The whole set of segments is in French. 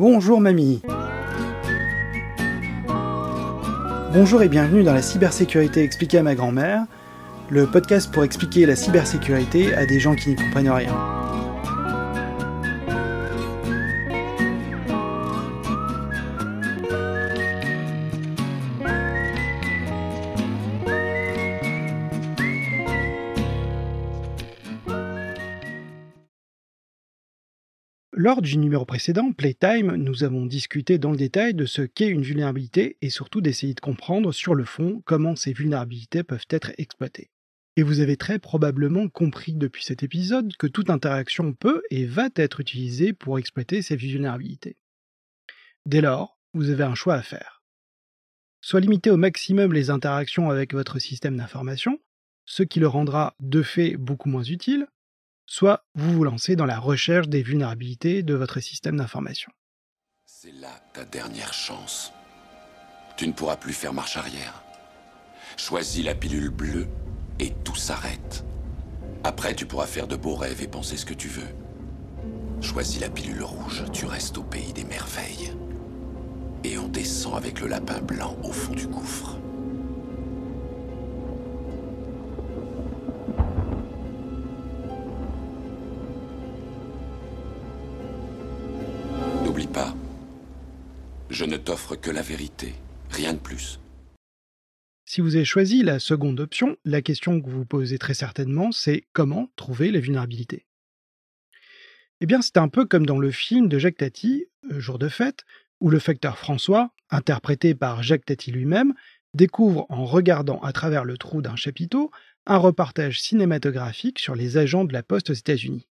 Bonjour mamie Bonjour et bienvenue dans la cybersécurité expliquée à ma grand-mère, le podcast pour expliquer la cybersécurité à des gens qui n'y comprennent rien. Du numéro précédent, Playtime, nous avons discuté dans le détail de ce qu'est une vulnérabilité et surtout d'essayer de comprendre sur le fond comment ces vulnérabilités peuvent être exploitées. Et vous avez très probablement compris depuis cet épisode que toute interaction peut et va être utilisée pour exploiter ces vulnérabilités. Dès lors, vous avez un choix à faire. Soit limiter au maximum les interactions avec votre système d'information, ce qui le rendra de fait beaucoup moins utile, soit vous vous lancez dans la recherche des vulnérabilités de votre système d'information. C'est là ta dernière chance. Tu ne pourras plus faire marche arrière. Choisis la pilule bleue et tout s'arrête. Après, tu pourras faire de beaux rêves et penser ce que tu veux. Choisis la pilule rouge, tu restes au pays des merveilles. Et on descend avec le lapin blanc au fond du gouffre. T'offre que la vérité, rien de plus. Si vous avez choisi la seconde option, la question que vous vous posez très certainement, c'est comment trouver les vulnérabilités Eh bien, c'est un peu comme dans le film de Jacques Tati, euh, Jour de fête, où le facteur François, interprété par Jacques Tati lui-même, découvre en regardant à travers le trou d'un chapiteau un reportage cinématographique sur les agents de la poste aux États-Unis.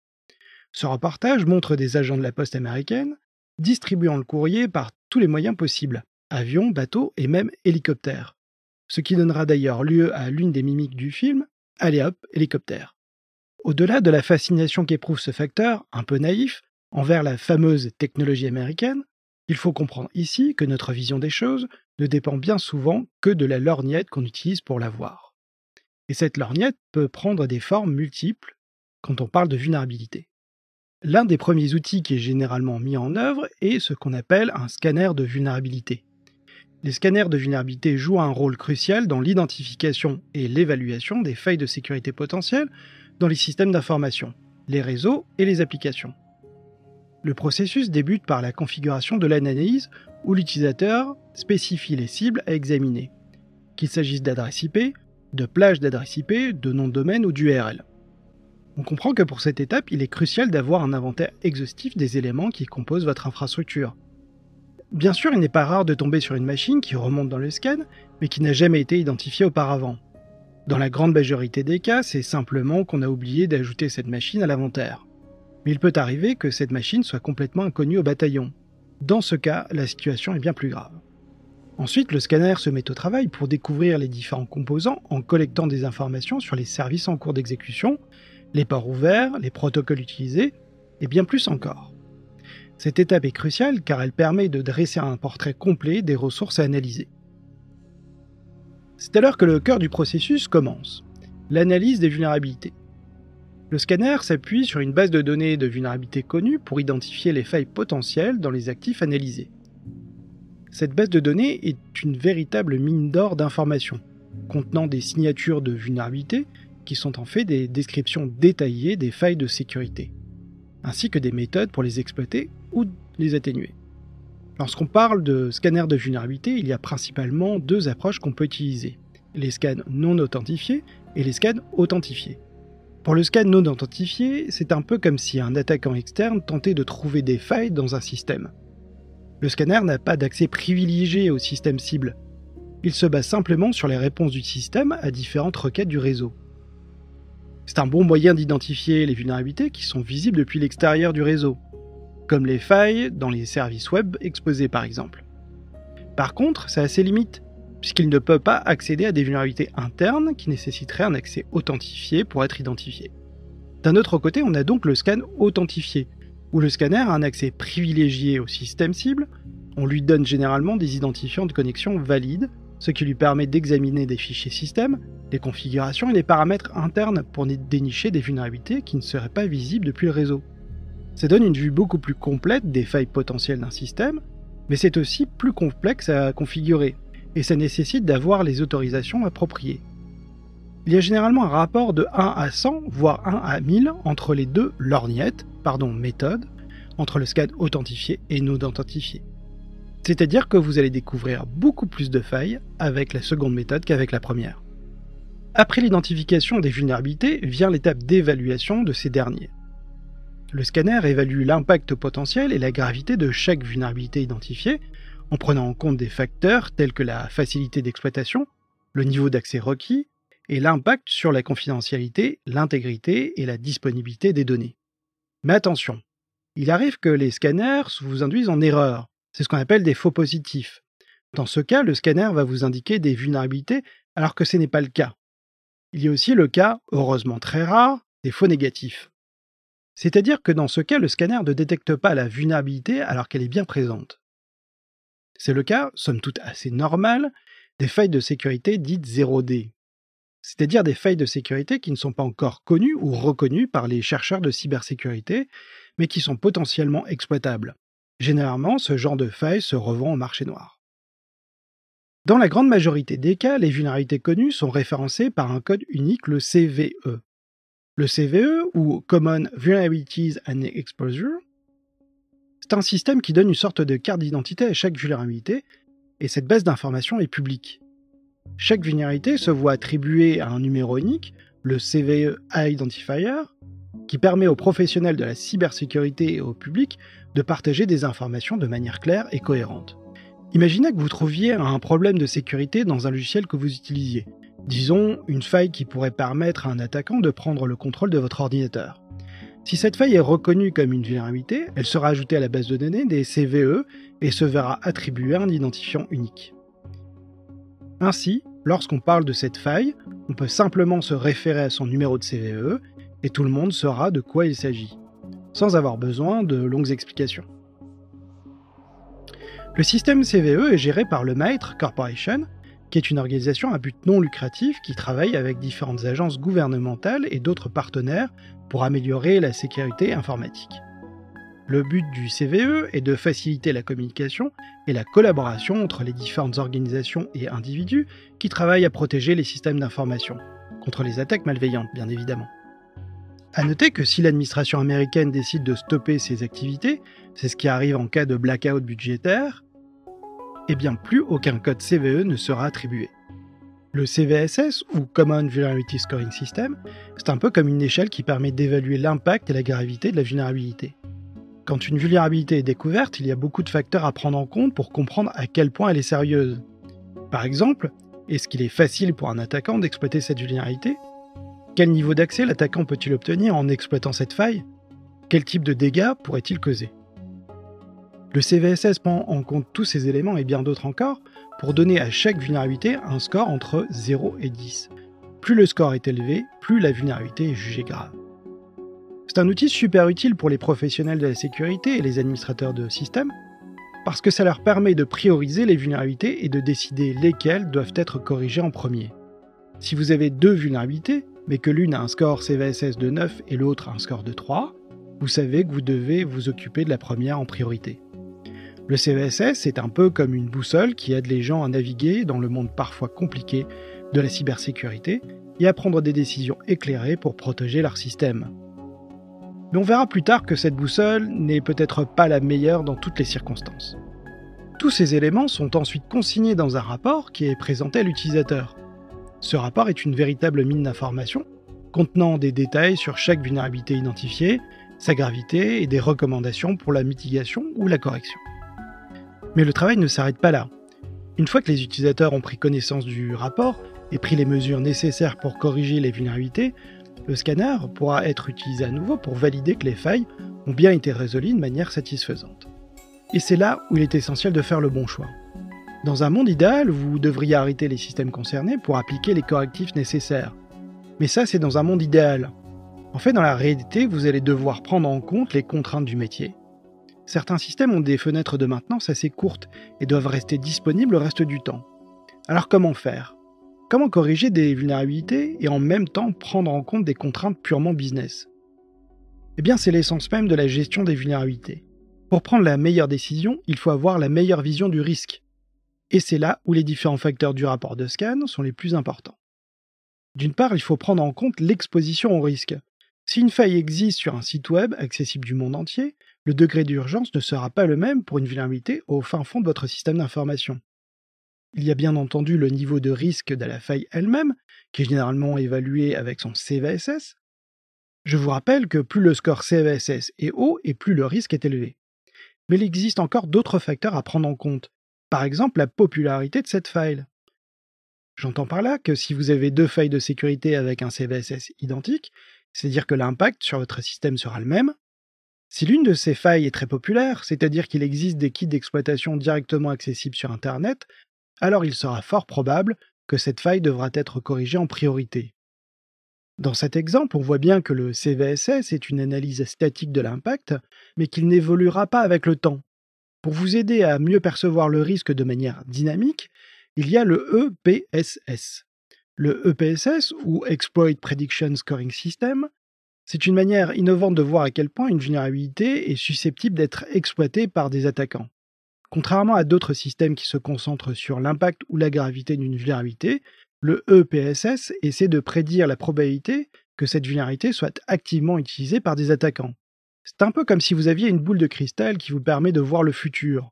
Ce reportage montre des agents de la poste américaine distribuant le courrier par les moyens possibles, avions, bateaux et même hélicoptères. Ce qui donnera d'ailleurs lieu à l'une des mimiques du film, Allez hop, hélicoptère. Au-delà de la fascination qu'éprouve ce facteur, un peu naïf, envers la fameuse technologie américaine, il faut comprendre ici que notre vision des choses ne dépend bien souvent que de la lorgnette qu'on utilise pour la voir. Et cette lorgnette peut prendre des formes multiples quand on parle de vulnérabilité. L'un des premiers outils qui est généralement mis en œuvre est ce qu'on appelle un scanner de vulnérabilité. Les scanners de vulnérabilité jouent un rôle crucial dans l'identification et l'évaluation des failles de sécurité potentielles dans les systèmes d'information, les réseaux et les applications. Le processus débute par la configuration de l'analyse où l'utilisateur spécifie les cibles à examiner, qu'il s'agisse d'adresse IP, de plage d'adresse IP, de nom de domaine ou d'URL. On comprend que pour cette étape, il est crucial d'avoir un inventaire exhaustif des éléments qui composent votre infrastructure. Bien sûr, il n'est pas rare de tomber sur une machine qui remonte dans le scan, mais qui n'a jamais été identifiée auparavant. Dans la grande majorité des cas, c'est simplement qu'on a oublié d'ajouter cette machine à l'inventaire. Mais il peut arriver que cette machine soit complètement inconnue au bataillon. Dans ce cas, la situation est bien plus grave. Ensuite, le scanner se met au travail pour découvrir les différents composants en collectant des informations sur les services en cours d'exécution les ports ouverts, les protocoles utilisés, et bien plus encore. Cette étape est cruciale car elle permet de dresser un portrait complet des ressources à analyser. C'est alors que le cœur du processus commence, l'analyse des vulnérabilités. Le scanner s'appuie sur une base de données de vulnérabilités connues pour identifier les failles potentielles dans les actifs analysés. Cette base de données est une véritable mine d'or d'informations, contenant des signatures de vulnérabilités, qui sont en fait des descriptions détaillées des failles de sécurité, ainsi que des méthodes pour les exploiter ou les atténuer. Lorsqu'on parle de scanner de vulnérabilité, il y a principalement deux approches qu'on peut utiliser, les scans non authentifiés et les scans authentifiés. Pour le scan non authentifié, c'est un peu comme si un attaquant externe tentait de trouver des failles dans un système. Le scanner n'a pas d'accès privilégié au système cible. Il se base simplement sur les réponses du système à différentes requêtes du réseau. C'est un bon moyen d'identifier les vulnérabilités qui sont visibles depuis l'extérieur du réseau, comme les failles dans les services web exposés par exemple. Par contre, ça a ses limites, puisqu'il ne peut pas accéder à des vulnérabilités internes qui nécessiteraient un accès authentifié pour être identifié. D'un autre côté, on a donc le scan authentifié, où le scanner a un accès privilégié au système cible, on lui donne généralement des identifiants de connexion valides, ce qui lui permet d'examiner des fichiers système les configurations et les paramètres internes pour dénicher des vulnérabilités qui ne seraient pas visibles depuis le réseau. Ça donne une vue beaucoup plus complète des failles potentielles d'un système, mais c'est aussi plus complexe à configurer, et ça nécessite d'avoir les autorisations appropriées. Il y a généralement un rapport de 1 à 100, voire 1 à 1000 entre les deux lorgnettes, pardon, méthodes, entre le SCAD authentifié et non authentifié. C'est-à-dire que vous allez découvrir beaucoup plus de failles avec la seconde méthode qu'avec la première. Après l'identification des vulnérabilités vient l'étape d'évaluation de ces derniers. Le scanner évalue l'impact potentiel et la gravité de chaque vulnérabilité identifiée en prenant en compte des facteurs tels que la facilité d'exploitation, le niveau d'accès requis et l'impact sur la confidentialité, l'intégrité et la disponibilité des données. Mais attention, il arrive que les scanners vous induisent en erreur c'est ce qu'on appelle des faux positifs. Dans ce cas, le scanner va vous indiquer des vulnérabilités alors que ce n'est pas le cas. Il y a aussi le cas, heureusement très rare, des faux négatifs. C'est-à-dire que dans ce cas, le scanner ne détecte pas la vulnérabilité alors qu'elle est bien présente. C'est le cas, somme toute assez normal, des failles de sécurité dites 0D, c'est-à-dire des failles de sécurité qui ne sont pas encore connues ou reconnues par les chercheurs de cybersécurité, mais qui sont potentiellement exploitables. Généralement, ce genre de failles se revend au marché noir. Dans la grande majorité des cas, les vulnérabilités connues sont référencées par un code unique, le CVE. Le CVE, ou Common Vulnerabilities and Exposure, c'est un système qui donne une sorte de carte d'identité à chaque vulnérabilité, et cette base d'informations est publique. Chaque vulnérabilité se voit attribuer à un numéro unique, le CVE Identifier, qui permet aux professionnels de la cybersécurité et au public de partager des informations de manière claire et cohérente. Imaginez que vous trouviez un problème de sécurité dans un logiciel que vous utilisiez. Disons une faille qui pourrait permettre à un attaquant de prendre le contrôle de votre ordinateur. Si cette faille est reconnue comme une vulnérabilité, elle sera ajoutée à la base de données des CVE et se verra attribuer un identifiant unique. Ainsi, lorsqu'on parle de cette faille, on peut simplement se référer à son numéro de CVE et tout le monde saura de quoi il s'agit sans avoir besoin de longues explications. Le système CVE est géré par le MITRE Corporation, qui est une organisation à but non lucratif qui travaille avec différentes agences gouvernementales et d'autres partenaires pour améliorer la sécurité informatique. Le but du CVE est de faciliter la communication et la collaboration entre les différentes organisations et individus qui travaillent à protéger les systèmes d'information, contre les attaques malveillantes bien évidemment. À noter que si l'administration américaine décide de stopper ses activités, c'est ce qui arrive en cas de blackout budgétaire, eh bien plus aucun code CVE ne sera attribué. Le CVSS, ou Common Vulnerability Scoring System, c'est un peu comme une échelle qui permet d'évaluer l'impact et la gravité de la vulnérabilité. Quand une vulnérabilité est découverte, il y a beaucoup de facteurs à prendre en compte pour comprendre à quel point elle est sérieuse. Par exemple, est-ce qu'il est facile pour un attaquant d'exploiter cette vulnérabilité? Quel niveau d'accès l'attaquant peut-il obtenir en exploitant cette faille? Quel type de dégâts pourrait-il causer? Le CVSS prend en compte tous ces éléments et bien d'autres encore pour donner à chaque vulnérabilité un score entre 0 et 10. Plus le score est élevé, plus la vulnérabilité est jugée grave. C'est un outil super utile pour les professionnels de la sécurité et les administrateurs de systèmes, parce que ça leur permet de prioriser les vulnérabilités et de décider lesquelles doivent être corrigées en premier. Si vous avez deux vulnérabilités, mais que l'une a un score CVSS de 9 et l'autre un score de 3, vous savez que vous devez vous occuper de la première en priorité. Le CVSS est un peu comme une boussole qui aide les gens à naviguer dans le monde parfois compliqué de la cybersécurité et à prendre des décisions éclairées pour protéger leur système. Mais on verra plus tard que cette boussole n'est peut-être pas la meilleure dans toutes les circonstances. Tous ces éléments sont ensuite consignés dans un rapport qui est présenté à l'utilisateur. Ce rapport est une véritable mine d'informations, contenant des détails sur chaque vulnérabilité identifiée, sa gravité et des recommandations pour la mitigation ou la correction. Mais le travail ne s'arrête pas là. Une fois que les utilisateurs ont pris connaissance du rapport et pris les mesures nécessaires pour corriger les vulnérabilités, le scanner pourra être utilisé à nouveau pour valider que les failles ont bien été résolues de manière satisfaisante. Et c'est là où il est essentiel de faire le bon choix. Dans un monde idéal, vous devriez arrêter les systèmes concernés pour appliquer les correctifs nécessaires. Mais ça, c'est dans un monde idéal. En fait, dans la réalité, vous allez devoir prendre en compte les contraintes du métier. Certains systèmes ont des fenêtres de maintenance assez courtes et doivent rester disponibles le reste du temps. Alors comment faire? Comment corriger des vulnérabilités et en même temps prendre en compte des contraintes purement business? Eh bien, c'est l'essence même de la gestion des vulnérabilités. Pour prendre la meilleure décision, il faut avoir la meilleure vision du risque. Et c'est là où les différents facteurs du rapport de scan sont les plus importants. D'une part, il faut prendre en compte l'exposition au risque. Si une faille existe sur un site web accessible du monde entier, le degré d'urgence ne sera pas le même pour une vulnérabilité au fin fond de votre système d'information. Il y a bien entendu le niveau de risque de la faille elle-même, qui est généralement évalué avec son CVSS. Je vous rappelle que plus le score CVSS est haut et plus le risque est élevé. Mais il existe encore d'autres facteurs à prendre en compte, par exemple la popularité de cette faille. J'entends par là que si vous avez deux failles de sécurité avec un CVSS identique, c'est-à-dire que l'impact sur votre système sera le même. Si l'une de ces failles est très populaire, c'est-à-dire qu'il existe des kits d'exploitation directement accessibles sur Internet, alors il sera fort probable que cette faille devra être corrigée en priorité. Dans cet exemple, on voit bien que le CVSS est une analyse statique de l'impact, mais qu'il n'évoluera pas avec le temps. Pour vous aider à mieux percevoir le risque de manière dynamique, il y a le EPSS. Le EPSS, ou Exploit Prediction Scoring System, c'est une manière innovante de voir à quel point une vulnérabilité est susceptible d'être exploitée par des attaquants. Contrairement à d'autres systèmes qui se concentrent sur l'impact ou la gravité d'une vulnérabilité, le EPSS essaie de prédire la probabilité que cette vulnérabilité soit activement utilisée par des attaquants. C'est un peu comme si vous aviez une boule de cristal qui vous permet de voir le futur.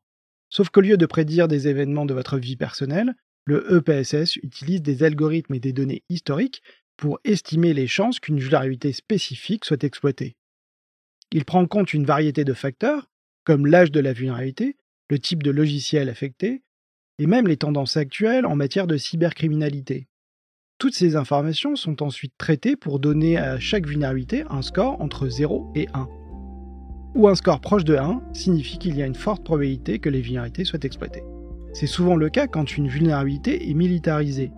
Sauf qu'au lieu de prédire des événements de votre vie personnelle, le EPSS utilise des algorithmes et des données historiques pour estimer les chances qu'une vulnérabilité spécifique soit exploitée. Il prend en compte une variété de facteurs, comme l'âge de la vulnérabilité, le type de logiciel affecté, et même les tendances actuelles en matière de cybercriminalité. Toutes ces informations sont ensuite traitées pour donner à chaque vulnérabilité un score entre 0 et 1. Ou un score proche de 1 signifie qu'il y a une forte probabilité que les vulnérabilités soient exploitées. C'est souvent le cas quand une vulnérabilité est militarisée.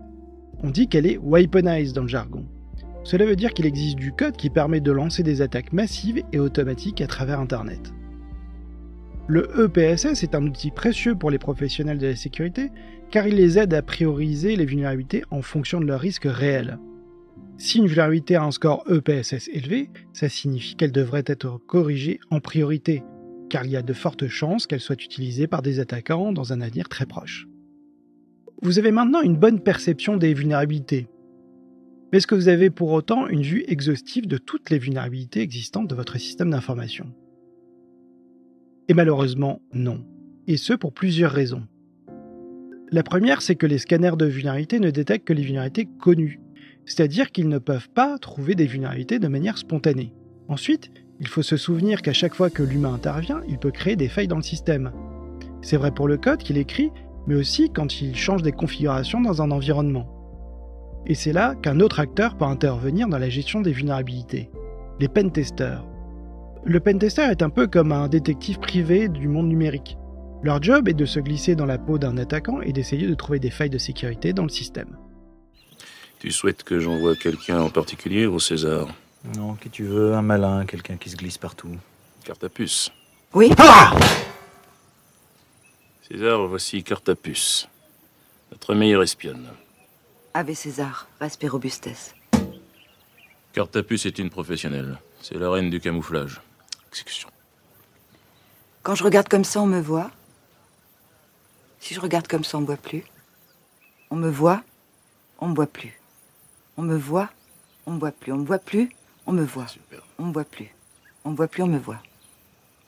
On dit qu'elle est weaponized dans le jargon. Cela veut dire qu'il existe du code qui permet de lancer des attaques massives et automatiques à travers Internet. Le EPSS est un outil précieux pour les professionnels de la sécurité car il les aide à prioriser les vulnérabilités en fonction de leurs risques réels. Si une vulnérabilité a un score EPSS élevé, ça signifie qu'elle devrait être corrigée en priorité, car il y a de fortes chances qu'elle soit utilisée par des attaquants dans un avenir très proche. Vous avez maintenant une bonne perception des vulnérabilités. Mais est-ce que vous avez pour autant une vue exhaustive de toutes les vulnérabilités existantes de votre système d'information? Et malheureusement, non. Et ce pour plusieurs raisons. La première, c'est que les scanners de vulnérabilité ne détectent que les vulnérabilités connues, c'est-à-dire qu'ils ne peuvent pas trouver des vulnérabilités de manière spontanée. Ensuite, il faut se souvenir qu'à chaque fois que l'humain intervient, il peut créer des failles dans le système. C'est vrai pour le code qu'il écrit, mais aussi quand il change des configurations dans un environnement. Et c'est là qu'un autre acteur peut intervenir dans la gestion des vulnérabilités, les pentesters. Le pentester est un peu comme un détective privé du monde numérique. Leur job est de se glisser dans la peau d'un attaquant et d'essayer de trouver des failles de sécurité dans le système. Tu souhaites que j'envoie quelqu'un en particulier au César Non, qui tu veux, un malin, quelqu'un qui se glisse partout. Carte à puce. Oui Ah César, voici carte à puce. Notre meilleure espionne. Ave César, respect robustes. Carte à puce est une professionnelle. C'est la reine du camouflage. Exécution. Quand je regarde comme ça, on me voit. Si je regarde comme ça, on me voit plus. On me voit, on me voit plus. On me voit, on me voit plus. On me voit plus, on me voit. Super. On me voit plus. On me voit plus, on me voit.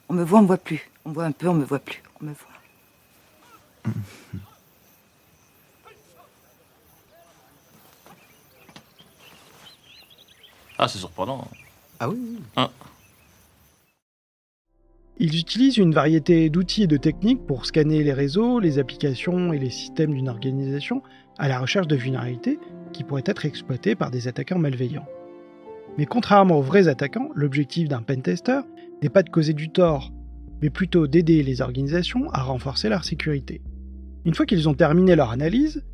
On me voit, on me voit plus. On me voit un peu, on me voit plus. On me voit. Ah, c'est surprenant. Ah oui Ah. Ils utilisent une variété d'outils et de techniques pour scanner les réseaux, les applications et les systèmes d'une organisation à la recherche de vulnérabilités qui pourraient être exploitées par des attaquants malveillants. Mais contrairement aux vrais attaquants, l'objectif d'un pentester n'est pas de causer du tort, mais plutôt d'aider les organisations à renforcer leur sécurité. Une fois qu'ils ont terminé leur analyse,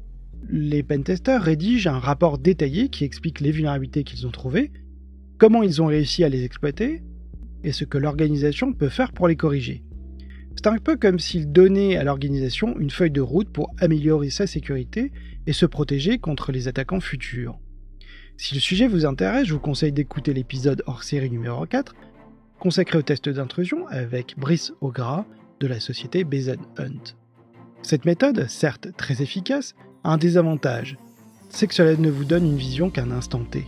les pentesters rédigent un rapport détaillé qui explique les vulnérabilités qu'ils ont trouvées, comment ils ont réussi à les exploiter, et ce que l'organisation peut faire pour les corriger. C'est un peu comme s'ils donnaient à l'organisation une feuille de route pour améliorer sa sécurité et se protéger contre les attaquants futurs. Si le sujet vous intéresse, je vous conseille d'écouter l'épisode hors série numéro 4, consacré au test d'intrusion avec Brice Ogras de la société BZ Hunt. Cette méthode, certes très efficace, a un désavantage, c'est que cela ne vous donne une vision qu'un instant T.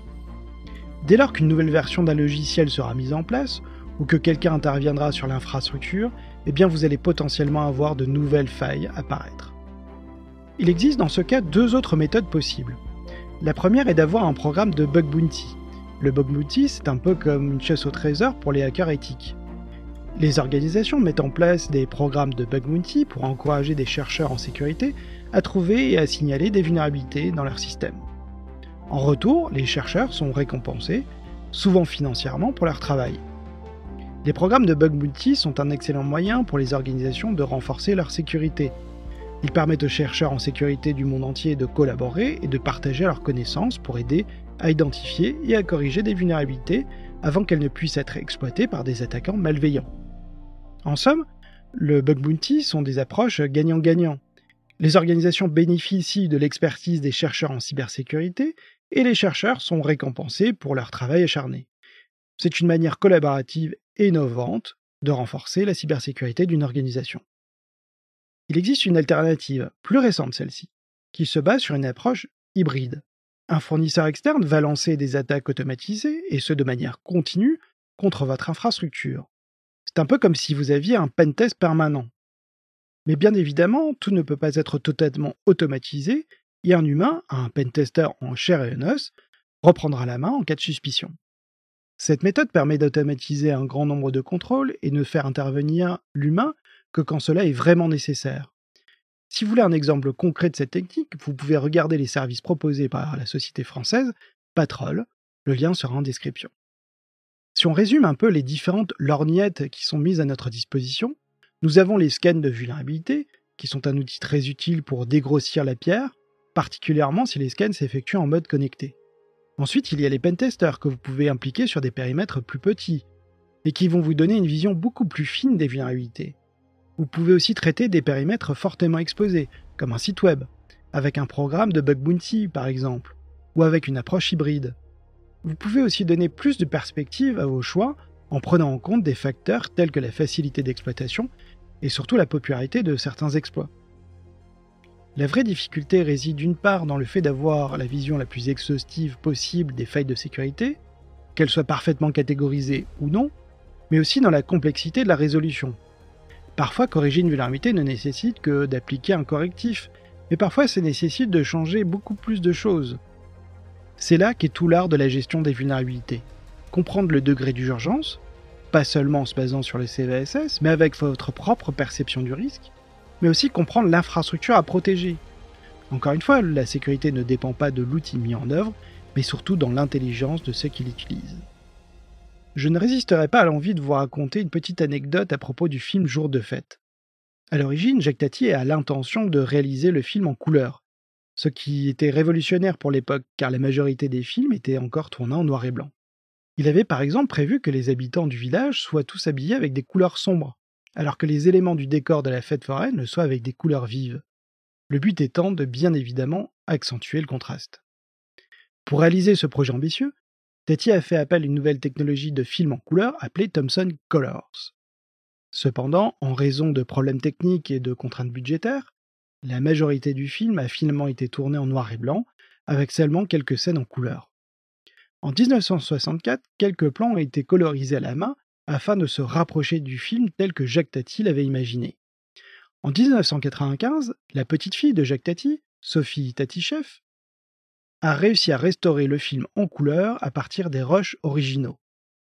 Dès lors qu'une nouvelle version d'un logiciel sera mise en place, ou que quelqu'un interviendra sur l'infrastructure, eh bien vous allez potentiellement avoir de nouvelles failles apparaître. Il existe dans ce cas deux autres méthodes possibles. La première est d'avoir un programme de bug bounty. Le bug bounty, c'est un peu comme une chasse au trésor pour les hackers éthiques. Les organisations mettent en place des programmes de bug bounty pour encourager des chercheurs en sécurité à trouver et à signaler des vulnérabilités dans leur système. En retour, les chercheurs sont récompensés, souvent financièrement, pour leur travail. Les programmes de bug bounty sont un excellent moyen pour les organisations de renforcer leur sécurité. Ils permettent aux chercheurs en sécurité du monde entier de collaborer et de partager leurs connaissances pour aider à identifier et à corriger des vulnérabilités avant qu'elles ne puissent être exploitées par des attaquants malveillants. En somme, le bug bounty sont des approches gagnant-gagnant. Les organisations bénéficient de l'expertise des chercheurs en cybersécurité et les chercheurs sont récompensés pour leur travail acharné. C'est une manière collaborative innovante de renforcer la cybersécurité d'une organisation. Il existe une alternative, plus récente celle-ci, qui se base sur une approche hybride. Un fournisseur externe va lancer des attaques automatisées, et ce de manière continue, contre votre infrastructure. C'est un peu comme si vous aviez un pentest permanent. Mais bien évidemment, tout ne peut pas être totalement automatisé, et un humain, un pentester en chair et en os, reprendra la main en cas de suspicion. Cette méthode permet d'automatiser un grand nombre de contrôles et ne faire intervenir l'humain que quand cela est vraiment nécessaire. Si vous voulez un exemple concret de cette technique, vous pouvez regarder les services proposés par la société française Patrol, le lien sera en description. Si on résume un peu les différentes lorgnettes qui sont mises à notre disposition, nous avons les scans de vulnérabilité, qui sont un outil très utile pour dégrossir la pierre, particulièrement si les scans s'effectuent en mode connecté. Ensuite, il y a les pentesters que vous pouvez impliquer sur des périmètres plus petits et qui vont vous donner une vision beaucoup plus fine des vulnérabilités. Vous pouvez aussi traiter des périmètres fortement exposés, comme un site web, avec un programme de bug bounty par exemple, ou avec une approche hybride. Vous pouvez aussi donner plus de perspective à vos choix en prenant en compte des facteurs tels que la facilité d'exploitation et surtout la popularité de certains exploits. La vraie difficulté réside d'une part dans le fait d'avoir la vision la plus exhaustive possible des failles de sécurité, qu'elles soient parfaitement catégorisées ou non, mais aussi dans la complexité de la résolution. Parfois, corriger une vulnérabilité ne nécessite que d'appliquer un correctif, mais parfois ça nécessite de changer beaucoup plus de choses. C'est là qu'est tout l'art de la gestion des vulnérabilités. Comprendre le degré d'urgence, pas seulement en se basant sur le CVSS, mais avec votre propre perception du risque, mais aussi comprendre l'infrastructure à protéger. Encore une fois, la sécurité ne dépend pas de l'outil mis en œuvre, mais surtout dans l'intelligence de ceux qui l'utilisent. Je ne résisterai pas à l'envie de vous raconter une petite anecdote à propos du film Jour de fête. À l'origine, Jacques Tati a l'intention de réaliser le film en couleur, ce qui était révolutionnaire pour l'époque car la majorité des films étaient encore tournés en noir et blanc. Il avait par exemple prévu que les habitants du village soient tous habillés avec des couleurs sombres, alors que les éléments du décor de la fête foraine le soient avec des couleurs vives. Le but étant de bien évidemment accentuer le contraste. Pour réaliser ce projet ambitieux, Tati a fait appel à une nouvelle technologie de film en couleur appelée Thomson Colors. Cependant, en raison de problèmes techniques et de contraintes budgétaires, la majorité du film a finalement été tournée en noir et blanc, avec seulement quelques scènes en couleur. En 1964, quelques plans ont été colorisés à la main afin de se rapprocher du film tel que Jacques Tati l'avait imaginé. En 1995, la petite fille de Jacques Tati, Sophie Tatichev, a réussi à restaurer le film en couleur à partir des rushs originaux,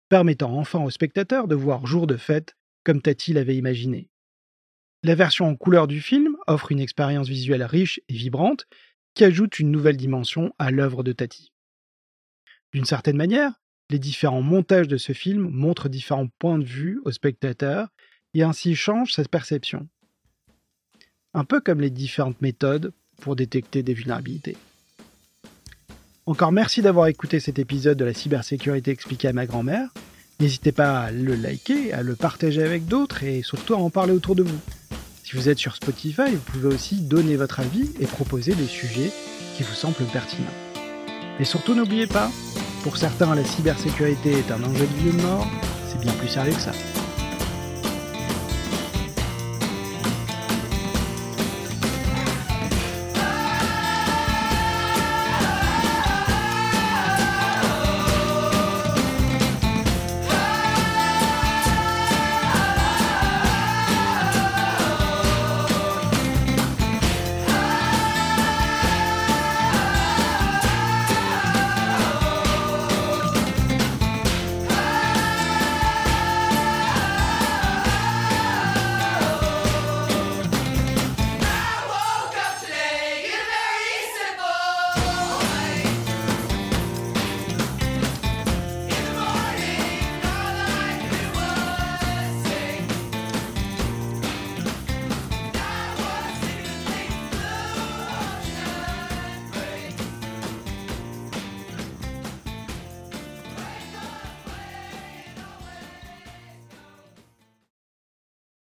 permettant enfin aux spectateurs de voir jour de fête comme Tati l'avait imaginé. La version en couleur du film offre une expérience visuelle riche et vibrante qui ajoute une nouvelle dimension à l'œuvre de Tati. D'une certaine manière, les différents montages de ce film montrent différents points de vue au spectateur et ainsi changent sa perception. Un peu comme les différentes méthodes pour détecter des vulnérabilités. Encore merci d'avoir écouté cet épisode de la cybersécurité expliquée à ma grand-mère. N'hésitez pas à le liker, à le partager avec d'autres et surtout à en parler autour de vous. Si vous êtes sur Spotify, vous pouvez aussi donner votre avis et proposer des sujets qui vous semblent pertinents. Et surtout n'oubliez pas, Pour certains, la cybersécurité est un enjeu de vie ou de mort, c'est bien plus sérieux que ça.